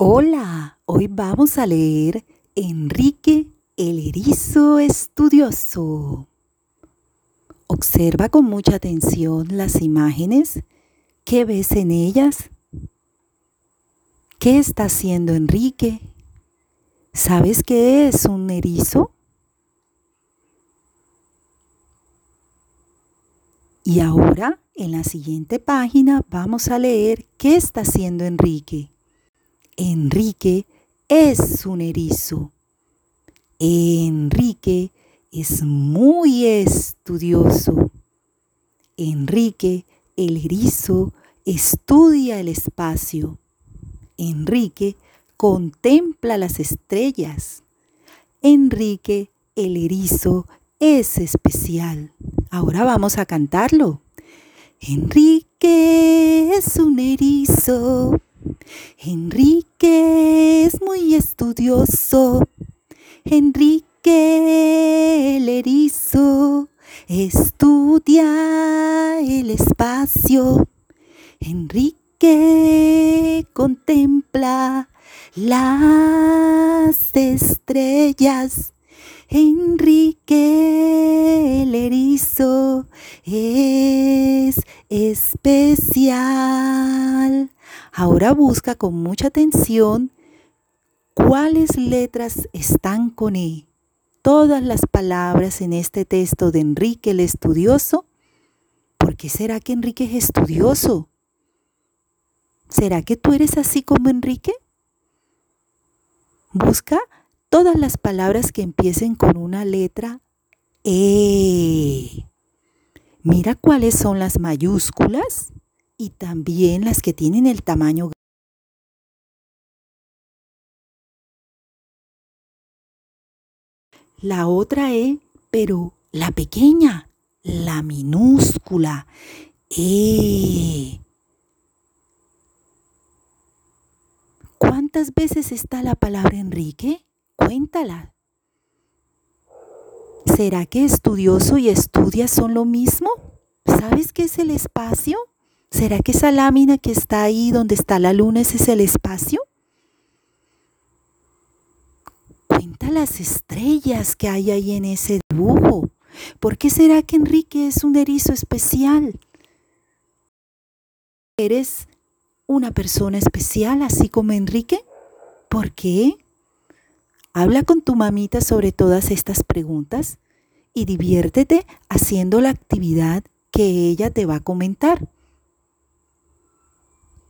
Hola, hoy vamos a leer Enrique el erizo estudioso. Observa con mucha atención las imágenes. ¿Qué ves en ellas? ¿Qué está haciendo Enrique? ¿Sabes qué es un erizo? Y ahora, en la siguiente página, vamos a leer qué está haciendo Enrique. Enrique es un erizo. Enrique es muy estudioso. Enrique, el erizo, estudia el espacio. Enrique contempla las estrellas. Enrique, el erizo, es especial. Ahora vamos a cantarlo. Enrique es un erizo Enrique es muy estudioso. Enrique el erizo estudia el espacio. Enrique contempla las estrellas. Enrique el erizo es especial. Ahora busca con mucha atención cuáles letras están con E. Todas las palabras en este texto de Enrique el estudioso. ¿Por qué será que Enrique es estudioso? ¿Será que tú eres así como Enrique? Busca todas las palabras que empiecen con una letra E. Mira cuáles son las mayúsculas y también las que tienen el tamaño La otra E, pero la pequeña, la minúscula. E. ¿Cuántas veces está la palabra Enrique? Cuéntala. ¿Será que estudioso y estudia son lo mismo? ¿Sabes qué es el espacio? ¿Será que esa lámina que está ahí donde está la luna ese es el espacio? Cuenta las estrellas que hay ahí en ese dibujo. ¿Por qué será que Enrique es un erizo especial? ¿Eres una persona especial así como Enrique? ¿Por qué? Habla con tu mamita sobre todas estas preguntas y diviértete haciendo la actividad que ella te va a comentar.